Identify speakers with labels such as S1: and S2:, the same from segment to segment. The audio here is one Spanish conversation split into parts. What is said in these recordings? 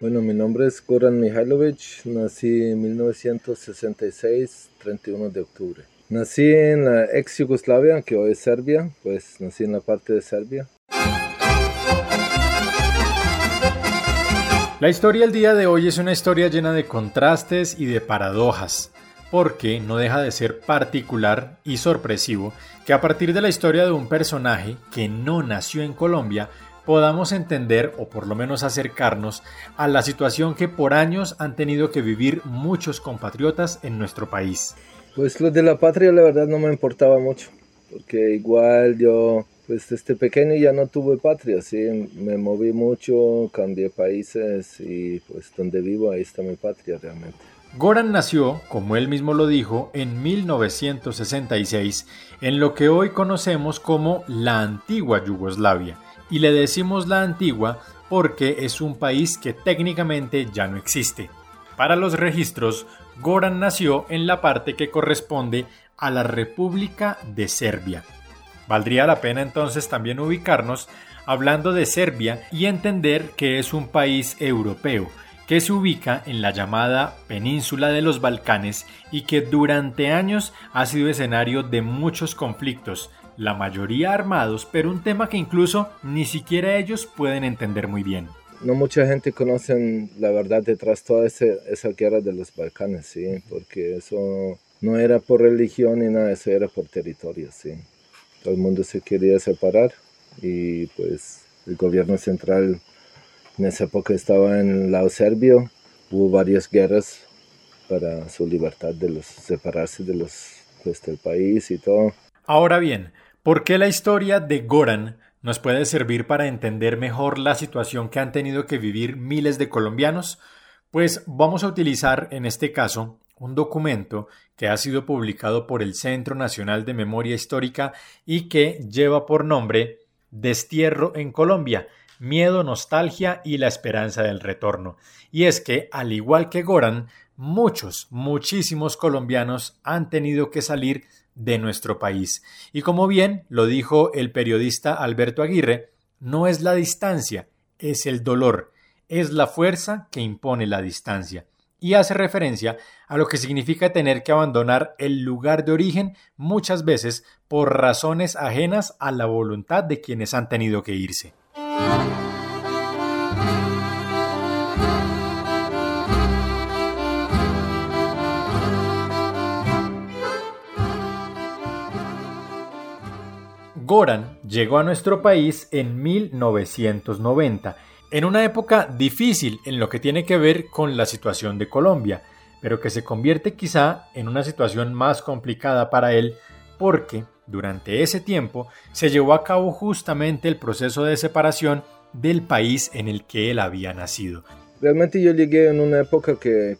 S1: Bueno, mi nombre es Goran Mihailovic, nací en 1966, 31 de octubre. Nací en la ex Yugoslavia, que hoy es Serbia, pues nací en la parte de Serbia.
S2: La historia del día de hoy es una historia llena de contrastes y de paradojas, porque no deja de ser particular y sorpresivo que a partir de la historia de un personaje que no nació en Colombia, podamos entender o por lo menos acercarnos a la situación que por años han tenido que vivir muchos compatriotas en nuestro país.
S1: Pues lo de la patria la verdad no me importaba mucho, porque igual yo pues desde pequeño ya no tuve patria, sí, me moví mucho, cambié países y pues donde vivo ahí está mi patria realmente.
S2: Goran nació, como él mismo lo dijo, en 1966 en lo que hoy conocemos como la antigua Yugoslavia, y le decimos la antigua porque es un país que técnicamente ya no existe. Para los registros, Goran nació en la parte que corresponde a la República de Serbia. Valdría la pena entonces también ubicarnos hablando de Serbia y entender que es un país europeo que se ubica en la llamada península de los Balcanes y que durante años ha sido escenario de muchos conflictos, la mayoría armados, pero un tema que incluso ni siquiera ellos pueden entender muy bien
S1: no mucha gente conoce la verdad detrás de toda esa guerra de los Balcanes, sí, porque eso no era por religión ni nada, eso era por territorio, sí. Todo el mundo se quería separar y pues el gobierno central en esa época estaba en el lado serbio, hubo varias guerras para su libertad de los separarse de los pues, del país y todo.
S2: Ahora bien, ¿por qué la historia de Goran nos puede servir para entender mejor la situación que han tenido que vivir miles de colombianos? Pues vamos a utilizar en este caso un documento que ha sido publicado por el Centro Nacional de Memoria Histórica y que lleva por nombre Destierro en Colombia, Miedo, Nostalgia y la Esperanza del Retorno. Y es que, al igual que Goran, muchos, muchísimos colombianos han tenido que salir de nuestro país. Y como bien lo dijo el periodista Alberto Aguirre, no es la distancia, es el dolor, es la fuerza que impone la distancia. Y hace referencia a lo que significa tener que abandonar el lugar de origen muchas veces por razones ajenas a la voluntad de quienes han tenido que irse. Goran llegó a nuestro país en 1990, en una época difícil en lo que tiene que ver con la situación de Colombia, pero que se convierte quizá en una situación más complicada para él porque durante ese tiempo se llevó a cabo justamente el proceso de separación del país en el que él había nacido.
S1: Realmente yo llegué en una época que,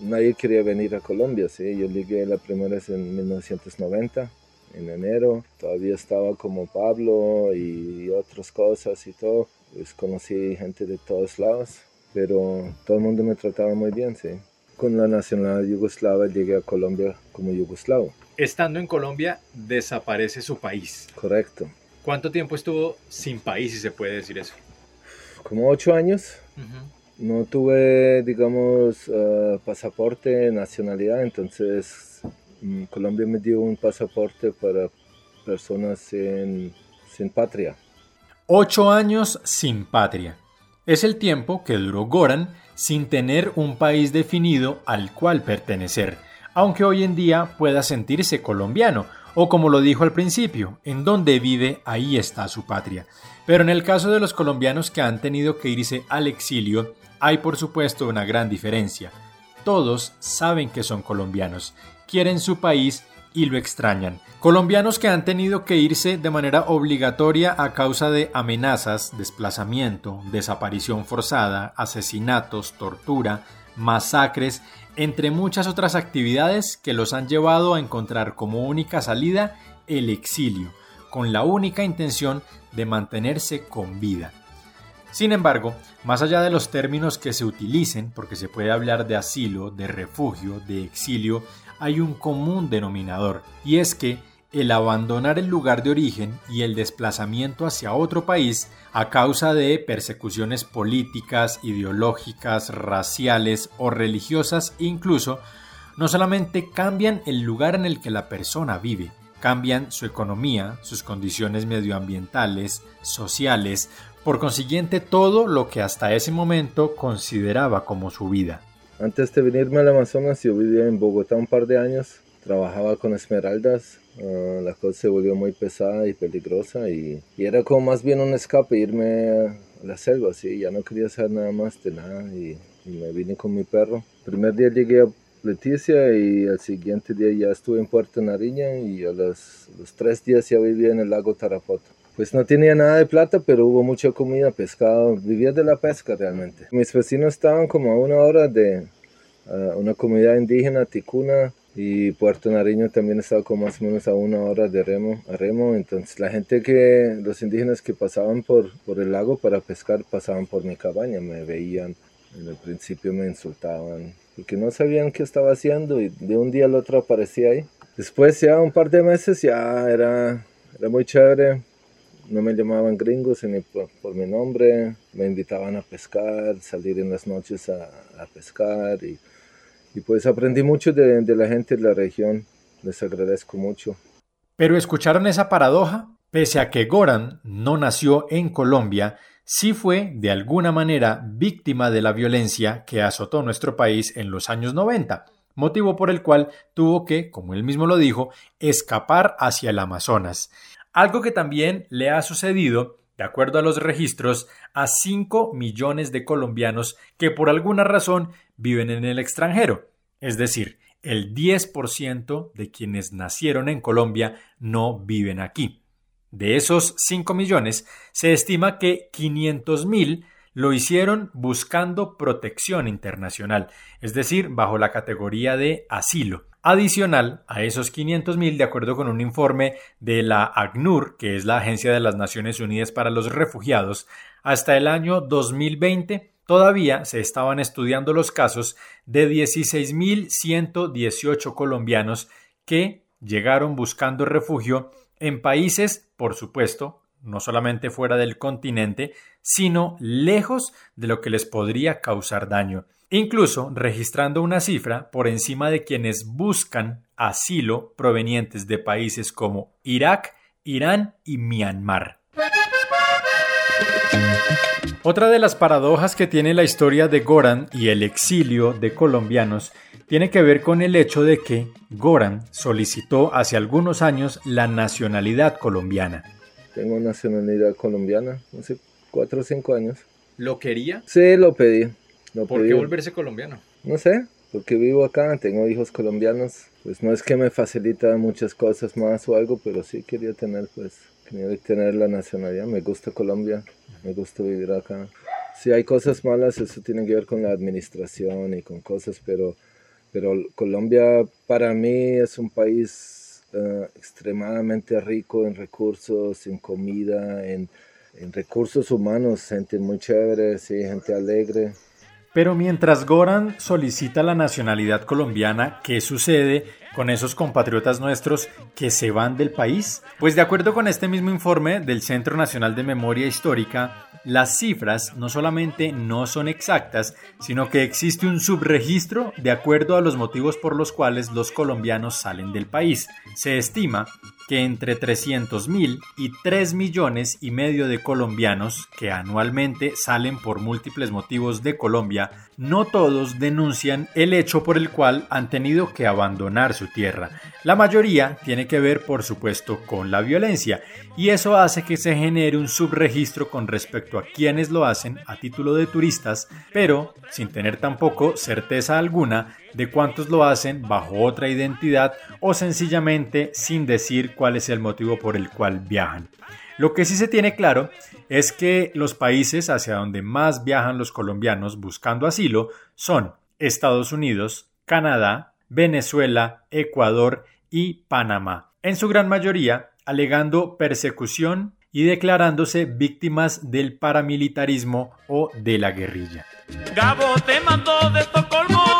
S1: nadie quería venir a Colombia, ¿sí? yo llegué la primera vez en 1990 en enero. Todavía estaba como Pablo y otras cosas y todo. Pues conocí gente de todos lados, pero todo el mundo me trataba muy bien, sí. Con la nacionalidad yugoslava llegué a Colombia como yugoslavo.
S2: Estando en Colombia, desaparece su país.
S1: Correcto.
S2: ¿Cuánto tiempo estuvo sin país, si se puede decir eso?
S1: Como ocho años. No tuve, digamos, uh, pasaporte, nacionalidad, entonces Colombia me dio un pasaporte para personas sin, sin patria.
S2: Ocho años sin patria. Es el tiempo que duró Goran sin tener un país definido al cual pertenecer, aunque hoy en día pueda sentirse colombiano, o como lo dijo al principio, en donde vive ahí está su patria. Pero en el caso de los colombianos que han tenido que irse al exilio, hay por supuesto una gran diferencia. Todos saben que son colombianos quieren su país y lo extrañan. Colombianos que han tenido que irse de manera obligatoria a causa de amenazas, desplazamiento, desaparición forzada, asesinatos, tortura, masacres, entre muchas otras actividades que los han llevado a encontrar como única salida el exilio, con la única intención de mantenerse con vida. Sin embargo, más allá de los términos que se utilicen, porque se puede hablar de asilo, de refugio, de exilio, hay un común denominador, y es que el abandonar el lugar de origen y el desplazamiento hacia otro país a causa de persecuciones políticas, ideológicas, raciales o religiosas incluso, no solamente cambian el lugar en el que la persona vive, cambian su economía, sus condiciones medioambientales, sociales, por consiguiente todo lo que hasta ese momento consideraba como su vida.
S1: Antes de venirme al Amazonas yo vivía en Bogotá un par de años, trabajaba con esmeraldas, ah, la cosa se volvió muy pesada y peligrosa y, era como más bien un escape irme a la selva, ¿sí? ya no quería hacer nada más de nada y, me vine con mi perro. Primer día llegué a Leticia y al siguiente día ya estuve en Puerto Nariña y a los tres días ya vivía en el lago Tarapoto. Pues no tenía nada de plata, pero hubo mucha comida, pescado, vivía de la pesca realmente. Mis vecinos estaban como a una hora de una comunidad indígena, Ticuna, y Puerto Nariño también estaba como más o menos a una hora de remo, a remo. Entonces la gente que, los indígenas que pasaban por, por el lago para pescar, pasaban por mi cabaña, me veían, en el principio me insultaban, porque no sabían qué estaba haciendo y de un día al otro aparecía ahí. Después ya un par de meses ya era, era muy chévere, no me llamaban gringos ni por, mi nombre, me invitaban a pescar, salir en las noches a, pescar y, pues aprendí mucho de, de la gente de la región, les agradezco mucho.
S2: Pero escucharon esa paradoja, pese a que Goran no nació en Colombia, sí fue de alguna manera víctima de la violencia que azotó nuestro país en los años 90 motivo por el cual tuvo que, como él mismo lo dijo, escapar hacia el Amazonas. Algo que también le ha sucedido, de acuerdo a los registros, a 5 millones de colombianos que por alguna razón viven en el extranjero. Es decir, el 10% de quienes nacieron en Colombia no viven aquí. De esos 5 millones, se estima que 500 mil lo hicieron buscando protección internacional, es decir, bajo la categoría de asilo. Adicional a esos 500.000, de acuerdo con un informe de la ACNUR, que es la Agencia de las Naciones Unidas para los Refugiados, hasta el año 2020 todavía se estaban estudiando los casos de 16.118 colombianos que llegaron buscando refugio en países, por supuesto, no solamente fuera del continente, sino lejos de lo que les podría causar daño, incluso registrando una cifra por encima de quienes buscan asilo provenientes de países como Irak, Irán y Myanmar. Otra de las paradojas que tiene la historia de Goran y el exilio de colombianos tiene que ver con el hecho de que Goran solicitó hace algunos años la nacionalidad colombiana.
S1: Tengo nacionalidad colombiana, hace cuatro o cinco años.
S2: ¿Lo quería?
S1: Sí, lo pedí.
S2: ¿Por qué volverse colombiano?
S1: No sé, porque vivo acá, tengo hijos colombianos. Pues no es que me facilita muchas cosas más o algo, pero sí quería tener, pues, quería tener la nacionalidad. Me gusta Colombia, me gusta vivir acá. Si hay cosas malas, eso tiene que ver con la administración y con cosas, pero, pero Colombia para mí es un país eh, extremadamente rico en recursos, en comida, en, en, recursos humanos, gente muy chévere, sí, gente alegre.
S2: Pero mientras Goran solicita la nacionalidad colombiana, ¿qué sucede con esos compatriotas nuestros que se van del país? Pues de acuerdo con este mismo informe del Centro Nacional de Memoria Histórica, las cifras no solamente no son exactas, sino que existe un subregistro de acuerdo a los motivos por los cuales los colombianos salen del país. Se estima que entre 300.000 y 3 millones y medio de colombianos que anualmente salen por múltiples motivos de Colombia, no todos denuncian el hecho por el cual han tenido que abandonar su tierra. La mayoría tiene que ver, por supuesto, con la violencia, y eso hace que se genere un subregistro con respecto a quienes lo hacen a título de turistas, pero sin tener tampoco certeza alguna de cuántos lo hacen bajo otra identidad o sencillamente sin decir cuál es el motivo por el cual viajan. Lo que sí se tiene claro es que los países hacia donde más viajan los colombianos buscando asilo son Estados Unidos, Canadá, Venezuela, Ecuador y Panamá, en su gran mayoría alegando persecución y declarándose víctimas del paramilitarismo o de la guerrilla. Gabo te mandó de Estocolmo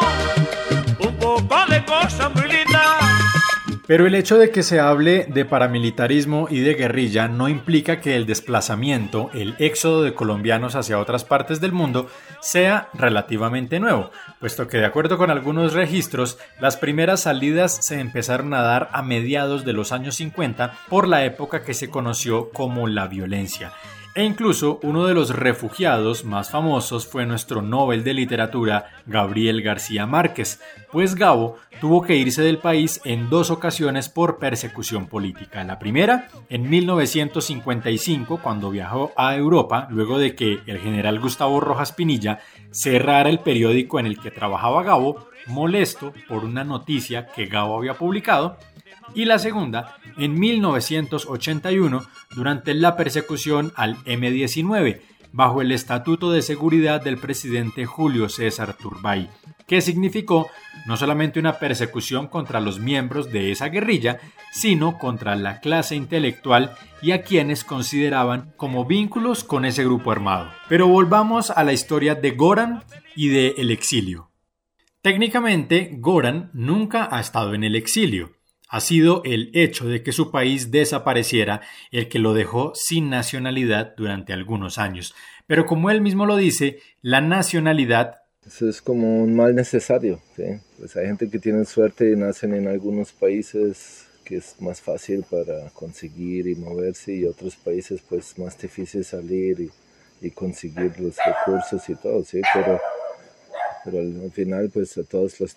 S2: Pero el hecho de que se hable de paramilitarismo y de guerrilla no implica que el desplazamiento, el éxodo de colombianos hacia otras partes del mundo sea relativamente nuevo, puesto que de acuerdo con algunos registros, las primeras salidas se empezaron a dar a mediados de los años 50 por la época que se conoció como la violencia. E incluso uno de los refugiados más famosos fue nuestro Nobel de Literatura Gabriel García Márquez, pues Gabo tuvo que irse del país en dos ocasiones por persecución política. La primera, en 1955, cuando viajó a Europa, luego de que el general Gustavo Rojas Pinilla cerrara el periódico en el que trabajaba Gabo, molesto por una noticia que Gabo había publicado, y la segunda en 1981 durante la persecución al M-19 bajo el Estatuto de Seguridad del presidente Julio César Turbay, que significó no solamente una persecución contra los miembros de esa guerrilla, sino contra la clase intelectual y a quienes consideraban como vínculos con ese grupo armado. Pero volvamos a la historia de Goran y de el exilio. Técnicamente, Goran nunca ha estado en el exilio ha sido el hecho de que su país desapareciera el que lo dejó sin nacionalidad durante algunos años. Pero como él mismo lo dice, la nacionalidad...
S1: Eso es como un mal necesario. Pues hay gente que tiene suerte y nacen en algunos países que es más fácil para conseguir y moverse y otros países pues más difícil salir y, y conseguir los recursos y todo, ¿sí? Pero pero al, final pues a todos los.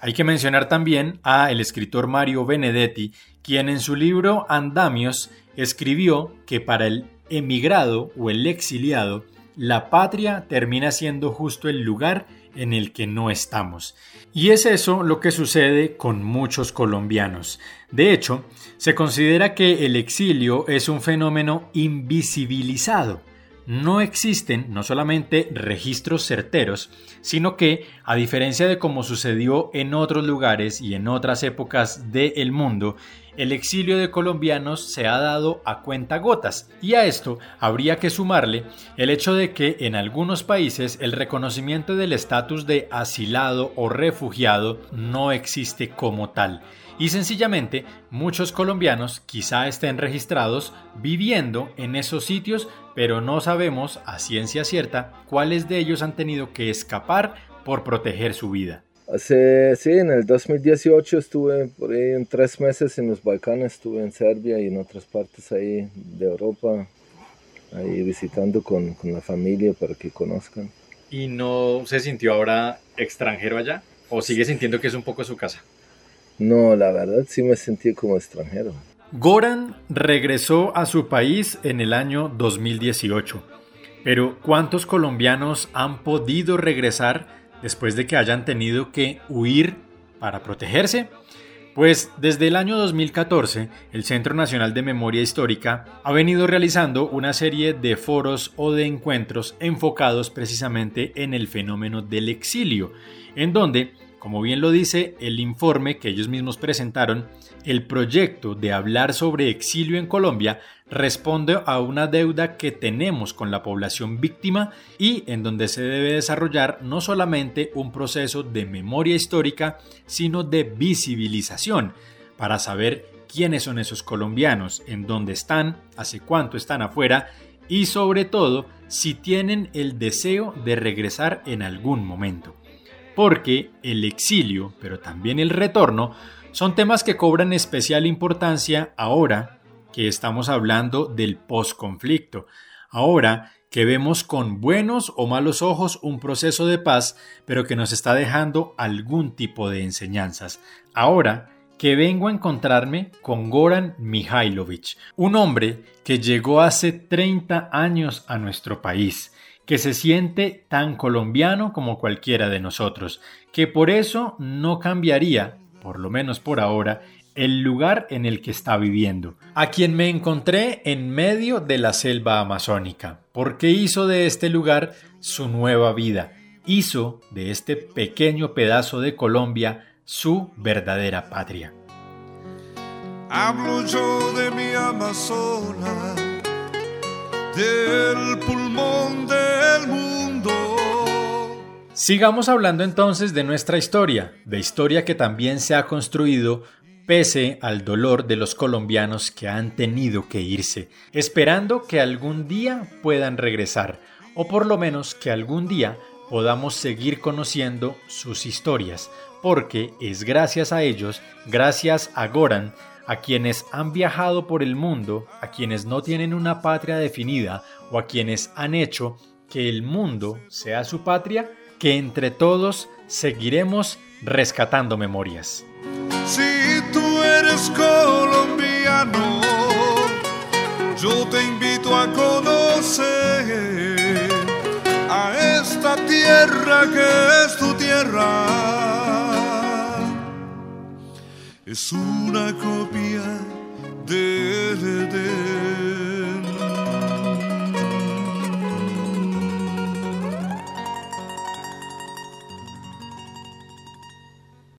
S2: Hay que mencionar también a el escritor Mario Benedetti, quien en su libro Andamios escribió que para el emigrado o el exiliado, la patria termina siendo justo el lugar en el que no estamos. Y es eso lo que sucede con muchos colombianos. De hecho, se considera que el exilio es un fenómeno invisibilizado no existen no solamente registros certeros, sino que, a diferencia de como sucedió en otros lugares y en otras épocas del mundo, el exilio de colombianos se ha dado a cuenta gotas y a esto habría que sumarle el hecho de que en algunos países el reconocimiento del estatus de asilado o refugiado no existe como tal y sencillamente muchos colombianos quizá estén registrados viviendo en esos sitios, pero no sabemos a ciencia cierta cuáles de ellos han tenido que escapar por proteger su vida.
S1: Hace, sí, en el 2018 estuve por ahí en tres meses en los Balcanes, estuve en Serbia y en otras partes ahí de Europa, ahí visitando con, con la familia para que conozcan.
S2: ¿Y no se sintió ahora extranjero allá? ¿O sigue sintiendo que es un poco su casa?
S1: No, la verdad sí me sentí como extranjero.
S2: Goran regresó a su país en el año 2018. Pero ¿cuántos colombianos han podido regresar después de que hayan tenido que huir para protegerse? Pues desde el año 2014, el Centro Nacional de Memoria Histórica ha venido realizando una serie de foros o de encuentros enfocados precisamente en el fenómeno del exilio, en donde como bien lo dice el informe que ellos mismos presentaron, el proyecto de hablar sobre exilio en Colombia responde a una deuda que tenemos con la población víctima y en donde se debe desarrollar no solamente un proceso de memoria histórica, sino de visibilización para saber quiénes son esos colombianos, en dónde están, hace cuánto están afuera y sobre todo si tienen el deseo de regresar en algún momento porque el exilio, pero también el retorno, son temas que cobran especial importancia ahora que estamos hablando del posconflicto, ahora que vemos con buenos o malos ojos un proceso de paz, pero que nos está dejando algún tipo de enseñanzas. Ahora que vengo a encontrarme con Goran Mihailovich, un hombre que llegó hace 30 años a nuestro país, que se siente tan colombiano como cualquiera de nosotros, que por eso no cambiaría, por lo menos por ahora, el lugar en el que está viviendo, a quien me encontré en medio de la selva amazónica, porque hizo de este lugar su nueva vida, hizo de este pequeño pedazo de Colombia su verdadera patria.
S3: Hablo yo de mi Amazonas del pulmón del mundo.
S2: Sigamos hablando entonces de nuestra historia, de historia que también se ha construido pese al dolor de los colombianos que han tenido que irse, esperando que algún día puedan regresar, o por lo menos que algún día podamos seguir conociendo sus historias, porque es gracias a ellos, gracias a Goran, a quienes han viajado por el mundo, a quienes no tienen una patria definida o a quienes han hecho que el mundo sea su patria, que entre todos seguiremos rescatando memorias.
S3: Si tú eres colombiano, yo te invito a conocer a esta tierra que es tu tierra. Es una copia de, de